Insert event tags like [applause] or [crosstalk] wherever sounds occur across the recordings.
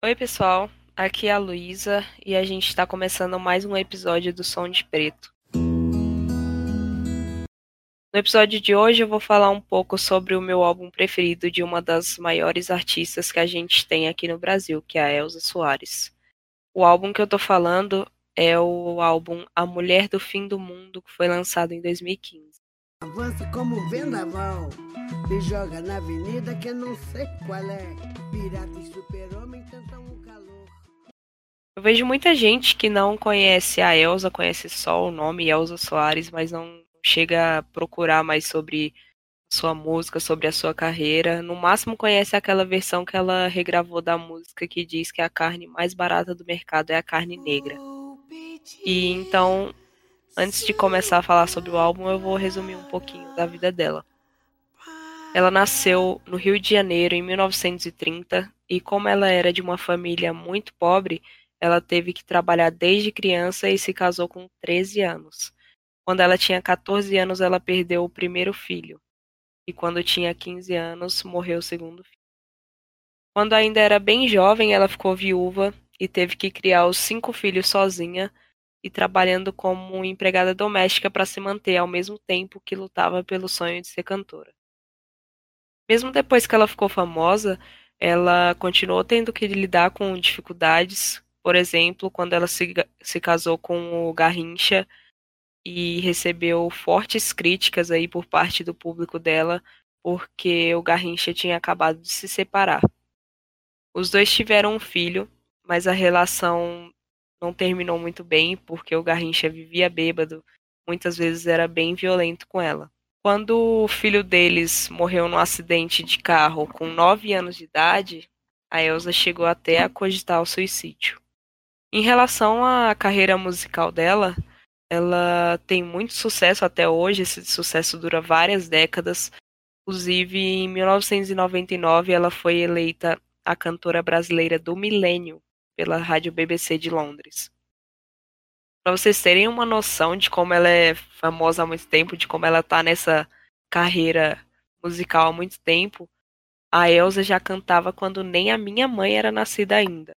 Oi, pessoal. Aqui é a Luísa e a gente está começando mais um episódio do Som de Preto. No episódio de hoje eu vou falar um pouco sobre o meu álbum preferido de uma das maiores artistas que a gente tem aqui no Brasil, que é a Elza Soares. O álbum que eu tô falando é o álbum A Mulher do Fim do Mundo, que foi lançado em 2015. Avança como vendaval, me joga na avenida que eu não sei qual é. Pirata e super-homem tentam um calor. Eu vejo muita gente que não conhece a Elza, conhece só o nome Elza Soares, mas não chega a procurar mais sobre sua música, sobre a sua carreira. No máximo conhece aquela versão que ela regravou da música que diz que a carne mais barata do mercado é a carne negra. E então Antes de começar a falar sobre o álbum, eu vou resumir um pouquinho da vida dela. Ela nasceu no Rio de Janeiro em 1930 e, como ela era de uma família muito pobre, ela teve que trabalhar desde criança e se casou com 13 anos. Quando ela tinha 14 anos, ela perdeu o primeiro filho. E quando tinha 15 anos, morreu o segundo filho. Quando ainda era bem jovem, ela ficou viúva e teve que criar os cinco filhos sozinha e trabalhando como empregada doméstica para se manter ao mesmo tempo que lutava pelo sonho de ser cantora. Mesmo depois que ela ficou famosa, ela continuou tendo que lidar com dificuldades, por exemplo, quando ela se, se casou com o Garrincha e recebeu fortes críticas aí por parte do público dela, porque o Garrincha tinha acabado de se separar. Os dois tiveram um filho, mas a relação não terminou muito bem, porque o Garrincha vivia bêbado, muitas vezes era bem violento com ela. Quando o filho deles morreu num acidente de carro com 9 anos de idade, a Elsa chegou até a cogitar o suicídio. Em relação à carreira musical dela, ela tem muito sucesso até hoje, esse sucesso dura várias décadas. Inclusive, em 1999, ela foi eleita a cantora brasileira do milênio pela rádio BBC de Londres. Para vocês terem uma noção de como ela é famosa há muito tempo, de como ela está nessa carreira musical há muito tempo, a Elsa já cantava quando nem a minha mãe era nascida ainda.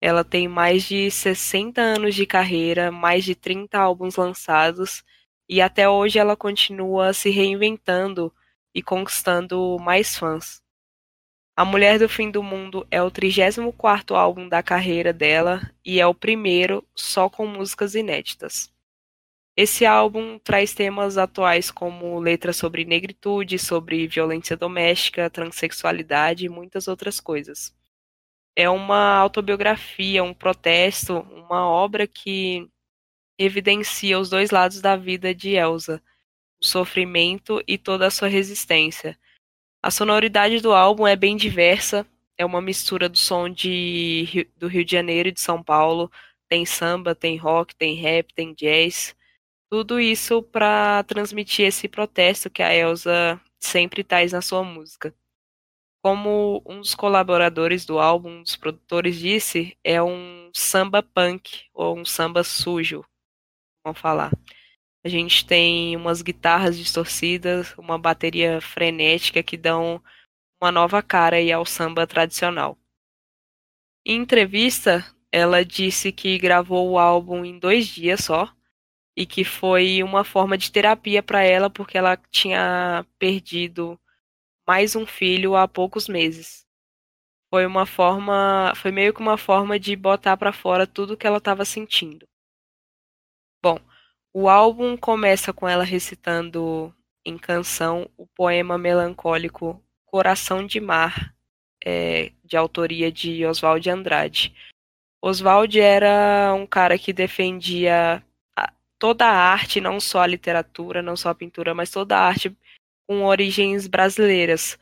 Ela tem mais de 60 anos de carreira, mais de 30 álbuns lançados, e até hoje ela continua se reinventando e conquistando mais fãs. A Mulher do Fim do Mundo é o 34º álbum da carreira dela e é o primeiro só com músicas inéditas. Esse álbum traz temas atuais como letras sobre negritude, sobre violência doméstica, transexualidade e muitas outras coisas. É uma autobiografia, um protesto, uma obra que evidencia os dois lados da vida de Elsa, o sofrimento e toda a sua resistência a sonoridade do álbum é bem diversa, é uma mistura do som de, do Rio de Janeiro e de São Paulo. Tem samba, tem rock, tem rap, tem jazz. Tudo isso para transmitir esse protesto que a Elsa sempre traz na sua música. Como um dos colaboradores do álbum, um dos produtores disse, é um samba punk ou um samba sujo, vamos falar. A gente tem umas guitarras distorcidas, uma bateria frenética que dão uma nova cara aí ao samba tradicional. Em entrevista, ela disse que gravou o álbum em dois dias só e que foi uma forma de terapia para ela porque ela tinha perdido mais um filho há poucos meses. Foi uma forma, foi meio que uma forma de botar para fora tudo que ela estava sentindo. O álbum começa com ela recitando em canção o poema melancólico Coração de Mar, é, de autoria de Oswald Andrade. Oswald era um cara que defendia toda a arte, não só a literatura, não só a pintura, mas toda a arte com origens brasileiras.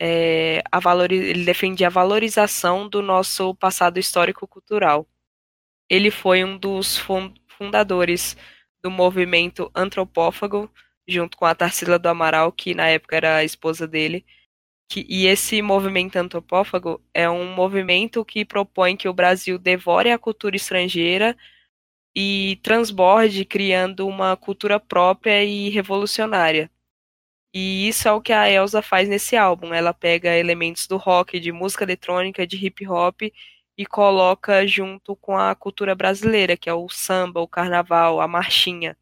É, ele defendia a valorização do nosso passado histórico-cultural. Ele foi um dos fundadores do movimento antropófago, junto com a Tarsila do Amaral, que na época era a esposa dele. Que, e esse movimento antropófago é um movimento que propõe que o Brasil devore a cultura estrangeira e transborde, criando uma cultura própria e revolucionária. E isso é o que a Elsa faz nesse álbum. Ela pega elementos do rock, de música eletrônica, de hip hop e coloca junto com a cultura brasileira, que é o samba, o carnaval, a marchinha.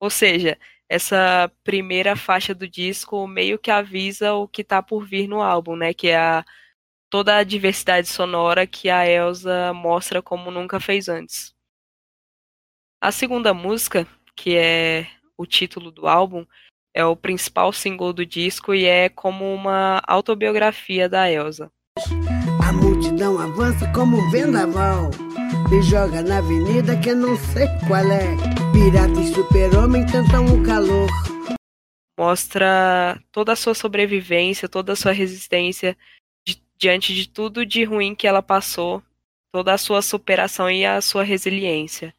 Ou seja, essa primeira faixa do disco meio que avisa o que está por vir no álbum, né? Que é a, toda a diversidade sonora que a Elsa mostra como nunca fez antes. A segunda música, que é o título do álbum, é o principal single do disco e é como uma autobiografia da Elsa. A multidão avança como um vendaval. Me joga na avenida que eu não sei qual é. Pirata e super-homem tentam o calor. Mostra toda a sua sobrevivência, toda a sua resistência di diante de tudo de ruim que ela passou, toda a sua superação e a sua resiliência.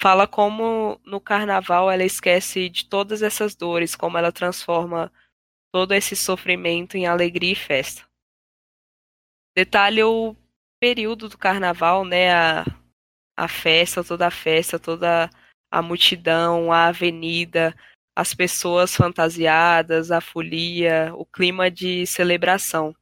Fala como no carnaval ela esquece de todas essas dores, como ela transforma todo esse sofrimento em alegria e festa detalha o período do carnaval, né? A, a festa, toda a festa, toda a multidão, a avenida, as pessoas fantasiadas, a folia, o clima de celebração.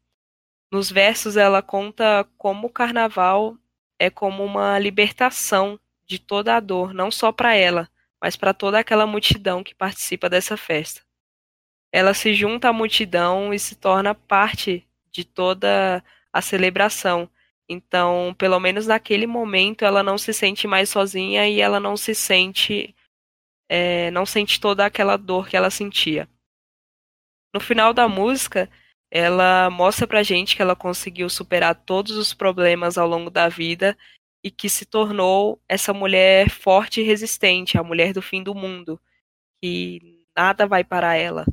Nos versos ela conta como o carnaval é como uma libertação de toda a dor, não só para ela, mas para toda aquela multidão que participa dessa festa. Ela se junta à multidão e se torna parte de toda a celebração. Então, pelo menos naquele momento, ela não se sente mais sozinha e ela não se sente. É, não sente toda aquela dor que ela sentia. No final da música, ela mostra pra gente que ela conseguiu superar todos os problemas ao longo da vida e que se tornou essa mulher forte e resistente, a mulher do fim do mundo, que nada vai parar ela.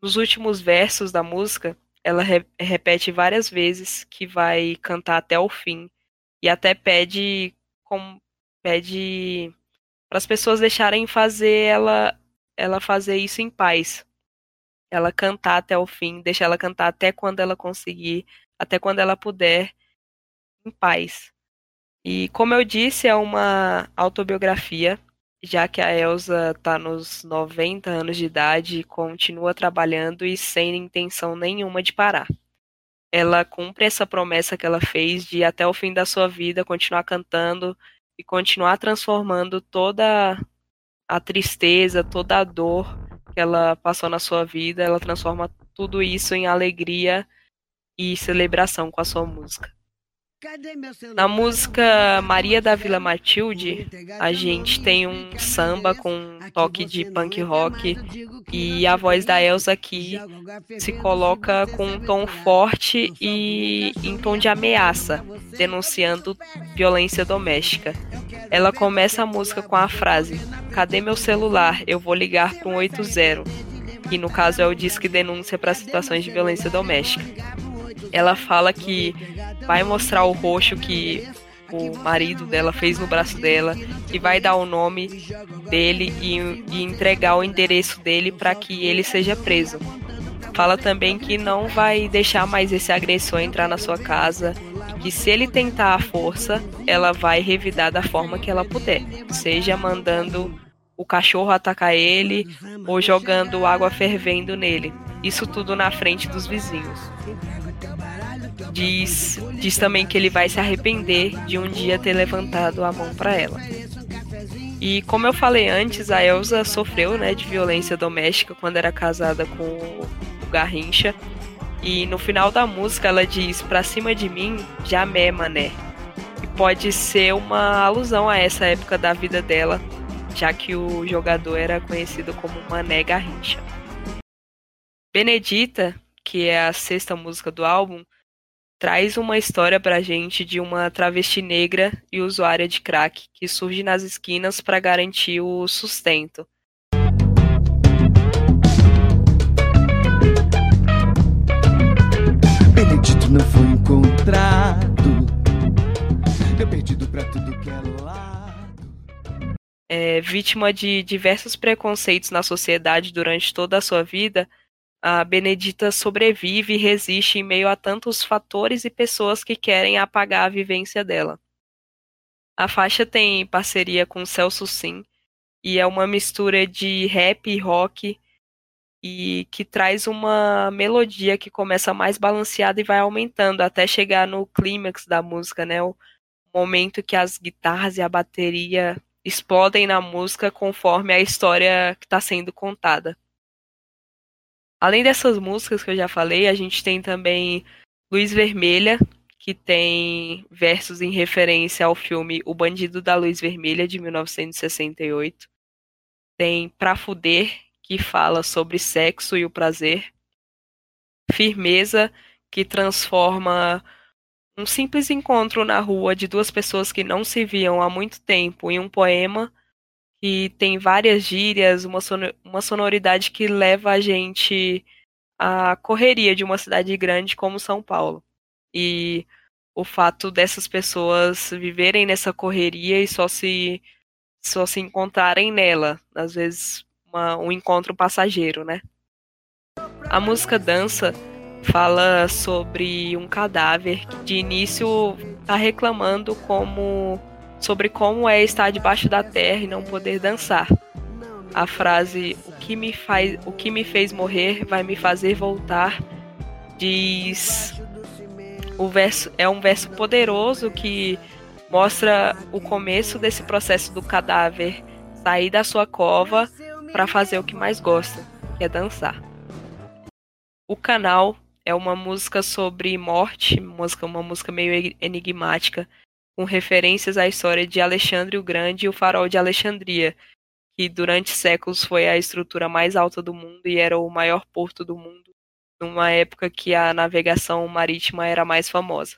Nos últimos versos da música, ela re repete várias vezes que vai cantar até o fim e até pede com, pede para as pessoas deixarem fazer ela ela fazer isso em paz. Ela cantar até o fim, deixar ela cantar até quando ela conseguir, até quando ela puder, em paz. E como eu disse, é uma autobiografia já que a Elsa está nos 90 anos de idade e continua trabalhando e sem intenção nenhuma de parar. Ela cumpre essa promessa que ela fez de até o fim da sua vida continuar cantando e continuar transformando toda a tristeza, toda a dor que ela passou na sua vida, ela transforma tudo isso em alegria e celebração com a sua música. Na música Maria da Vila Matilde, a gente tem um samba com um toque de punk rock e a voz da Elsa aqui se coloca com um tom forte e em tom de ameaça, denunciando violência doméstica. Ela começa a música com a frase: Cadê meu celular? Eu vou ligar para um 80, que no caso é o disque denúncia para situações de violência doméstica ela fala que vai mostrar o roxo que o marido dela fez no braço dela e vai dar o nome dele e, e entregar o endereço dele para que ele seja preso. Fala também que não vai deixar mais esse agressor entrar na sua casa e que se ele tentar a força, ela vai revidar da forma que ela puder, seja mandando o cachorro atacar ele ou jogando água fervendo nele. Isso tudo na frente dos vizinhos diz, diz também que ele vai se arrepender de um dia ter levantado a mão para ela. E como eu falei antes, a Elsa sofreu né, de violência doméstica quando era casada com o Garrincha. E no final da música ela diz: Pra cima de mim, jamé, mané. E pode ser uma alusão a essa época da vida dela, já que o jogador era conhecido como Mané Garrincha. Benedita, que é a sexta música do álbum, traz uma história pra gente de uma travesti negra e usuária de crack que surge nas esquinas para garantir o sustento. Benedito não foi encontrado, eu perdido pra tudo que é lado. É, vítima de diversos preconceitos na sociedade durante toda a sua vida, a Benedita sobrevive e resiste em meio a tantos fatores e pessoas que querem apagar a vivência dela. A faixa tem parceria com Celso Sim e é uma mistura de rap e rock e que traz uma melodia que começa mais balanceada e vai aumentando até chegar no clímax da música, né? O momento que as guitarras e a bateria explodem na música conforme a história que está sendo contada. Além dessas músicas que eu já falei, a gente tem também Luz Vermelha, que tem versos em referência ao filme O Bandido da Luz Vermelha, de 1968. Tem Pra Fuder, que fala sobre sexo e o prazer. Firmeza, que transforma um simples encontro na rua de duas pessoas que não se viam há muito tempo em um poema que tem várias gírias, uma, uma sonoridade que leva a gente à correria de uma cidade grande como São Paulo e o fato dessas pessoas viverem nessa correria e só se só se encontrarem nela, às vezes uma, um encontro passageiro, né? A música Dança fala sobre um cadáver que de início está reclamando como sobre como é estar debaixo da terra e não poder dançar. A frase o que me faz o que me fez morrer vai me fazer voltar diz o verso é um verso poderoso que mostra o começo desse processo do cadáver sair da sua cova para fazer o que mais gosta, que é dançar. O canal é uma música sobre morte, música, uma música meio enigmática, com referências à história de Alexandre o Grande e o Farol de Alexandria, que durante séculos foi a estrutura mais alta do mundo e era o maior porto do mundo numa época que a navegação marítima era mais famosa.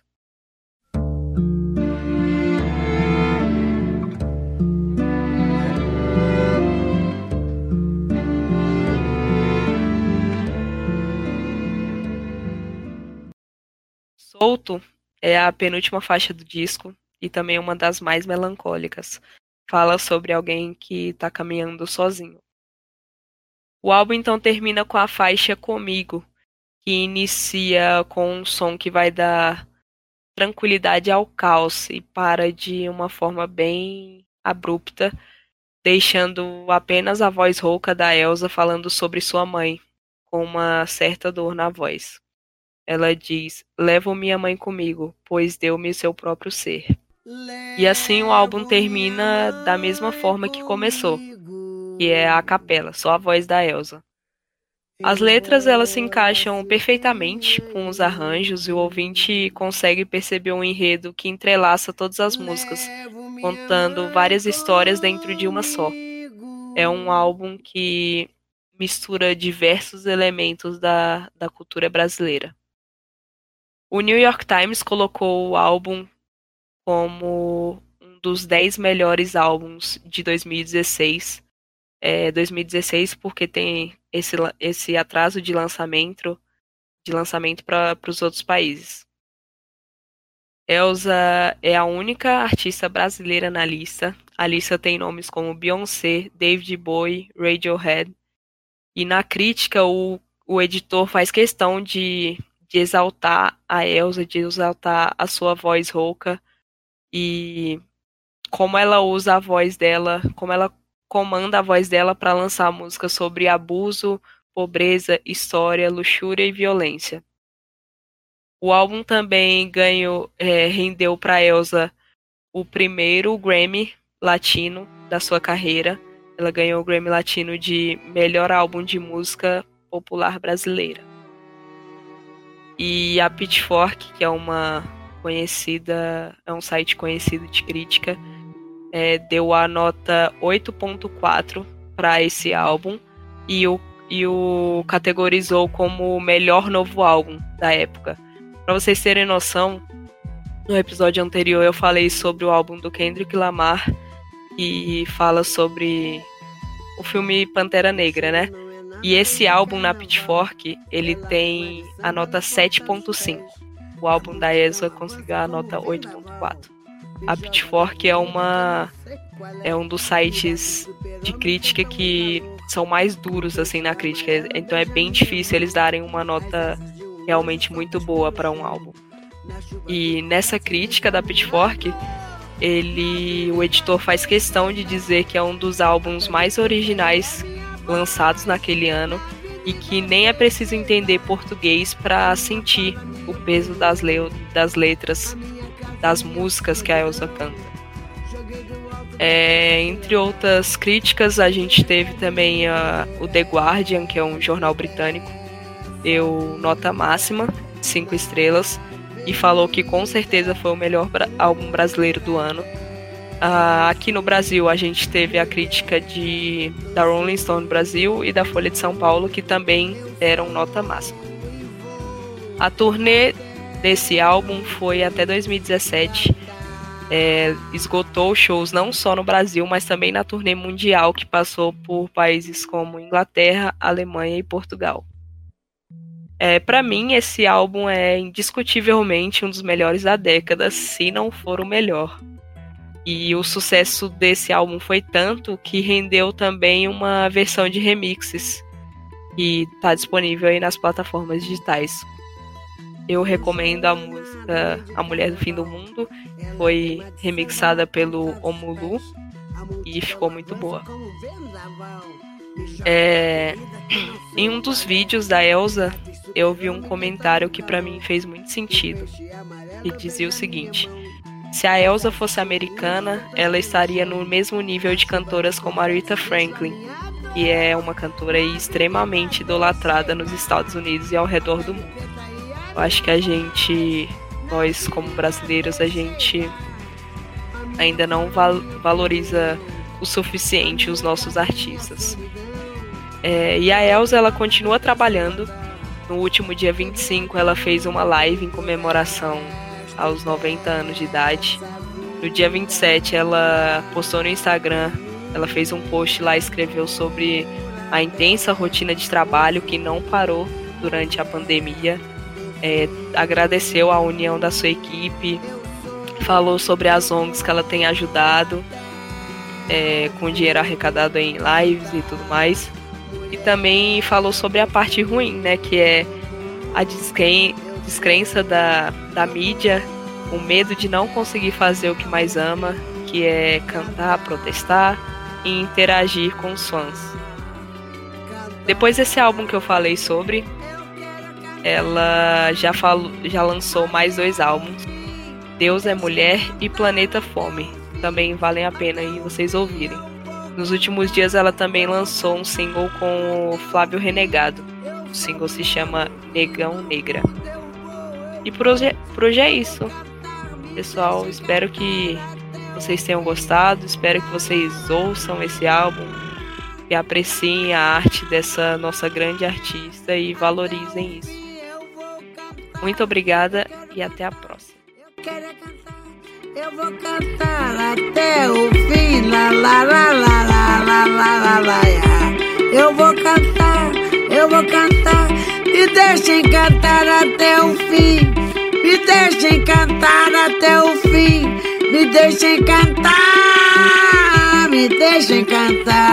Solto é a penúltima faixa do disco e também uma das mais melancólicas. Fala sobre alguém que está caminhando sozinho. O álbum então termina com a faixa Comigo, que inicia com um som que vai dar tranquilidade ao caos e para de uma forma bem abrupta, deixando apenas a voz rouca da Elsa falando sobre sua mãe, com uma certa dor na voz. Ela diz: Levo minha mãe comigo, pois deu-me seu próprio ser. E assim o álbum termina da mesma forma que começou, que é a capela, só a voz da Elsa. As letras elas se encaixam perfeitamente com os arranjos e o ouvinte consegue perceber um enredo que entrelaça todas as músicas, contando várias histórias dentro de uma só. É um álbum que mistura diversos elementos da, da cultura brasileira. O New York Times colocou o álbum como um dos 10 melhores álbuns de 2016 é, 2016 porque tem esse, esse atraso de lançamento de lançamento para os outros países. Elsa é a única artista brasileira na lista. A lista tem nomes como Beyoncé, David Bowie, Radiohead. E na crítica, o, o editor faz questão de, de exaltar a Elsa, de exaltar a sua voz rouca e como ela usa a voz dela, como ela comanda a voz dela para lançar músicas sobre abuso, pobreza, história, luxúria e violência. O álbum também ganhou, é, rendeu para Elsa o primeiro Grammy Latino da sua carreira. Ela ganhou o Grammy Latino de melhor álbum de música popular brasileira. E a Pitchfork, que é uma conhecida, é um site conhecido de crítica, é, deu a nota 8.4 para esse álbum e o, e o categorizou como o melhor novo álbum da época. Para vocês terem noção, no episódio anterior eu falei sobre o álbum do Kendrick Lamar e fala sobre o filme Pantera Negra, né? E esse álbum na Pitchfork, ele tem a nota 7.5. O álbum da ESA conseguiu a nota 8.4. A Pitchfork é uma é um dos sites de crítica que são mais duros assim na crítica, então é bem difícil eles darem uma nota realmente muito boa para um álbum. E nessa crítica da Pitchfork, ele o editor faz questão de dizer que é um dos álbuns mais originais lançados naquele ano e que nem é preciso entender português para sentir o peso das, le das letras das músicas que a Elsa canta. É, entre outras críticas, a gente teve também uh, o The Guardian, que é um jornal britânico, deu nota máxima, 5 estrelas, e falou que com certeza foi o melhor álbum brasileiro do ano. Uh, aqui no Brasil a gente teve a crítica de da Rolling Stone Brasil e da Folha de São Paulo que também deram nota máxima. A turnê desse álbum foi até 2017. É, esgotou shows não só no Brasil, mas também na turnê mundial que passou por países como Inglaterra, Alemanha e Portugal. É, para mim, esse álbum é indiscutivelmente um dos melhores da década, se não for o melhor. E o sucesso desse álbum foi tanto que rendeu também uma versão de remixes que está disponível aí nas plataformas digitais. Eu recomendo a música A Mulher do Fim do Mundo, foi remixada pelo Omulu e ficou muito boa. É, [clears throat] em um dos vídeos da Elsa, eu vi um comentário que para mim fez muito sentido. E dizia o seguinte: se a Elsa fosse americana, ela estaria no mesmo nível de cantoras como a Rita Franklin, que é uma cantora extremamente idolatrada nos Estados Unidos e ao redor do mundo. Eu acho que a gente, nós como brasileiros, a gente ainda não val valoriza o suficiente os nossos artistas. É, e a Elsa, ela continua trabalhando. No último dia 25, ela fez uma live em comemoração aos 90 anos de idade. No dia 27, ela postou no Instagram, ela fez um post lá, escreveu sobre a intensa rotina de trabalho que não parou durante a pandemia. É, agradeceu a união da sua equipe, falou sobre as ONGs que ela tem ajudado, é, com dinheiro arrecadado em lives e tudo mais. E também falou sobre a parte ruim, né, que é a descrença da, da mídia, o medo de não conseguir fazer o que mais ama, que é cantar, protestar e interagir com os fãs. Depois desse álbum que eu falei sobre, ela já, falou, já lançou mais dois álbuns, Deus é Mulher e Planeta Fome. Também valem a pena aí vocês ouvirem. Nos últimos dias ela também lançou um single com o Flávio Renegado. O single se chama Negão Negra. E por hoje, por hoje é isso. Pessoal, espero que vocês tenham gostado, espero que vocês ouçam esse álbum e apreciem a arte dessa nossa grande artista e valorizem isso. Muito obrigada e até a próxima. Eu vou cantar até o fim, la la la la la la la la Eu vou cantar, eu vou cantar, me deixem cantar até o fim. Me deixem cantar até o fim. Me deixem cantar. Me deixem cantar.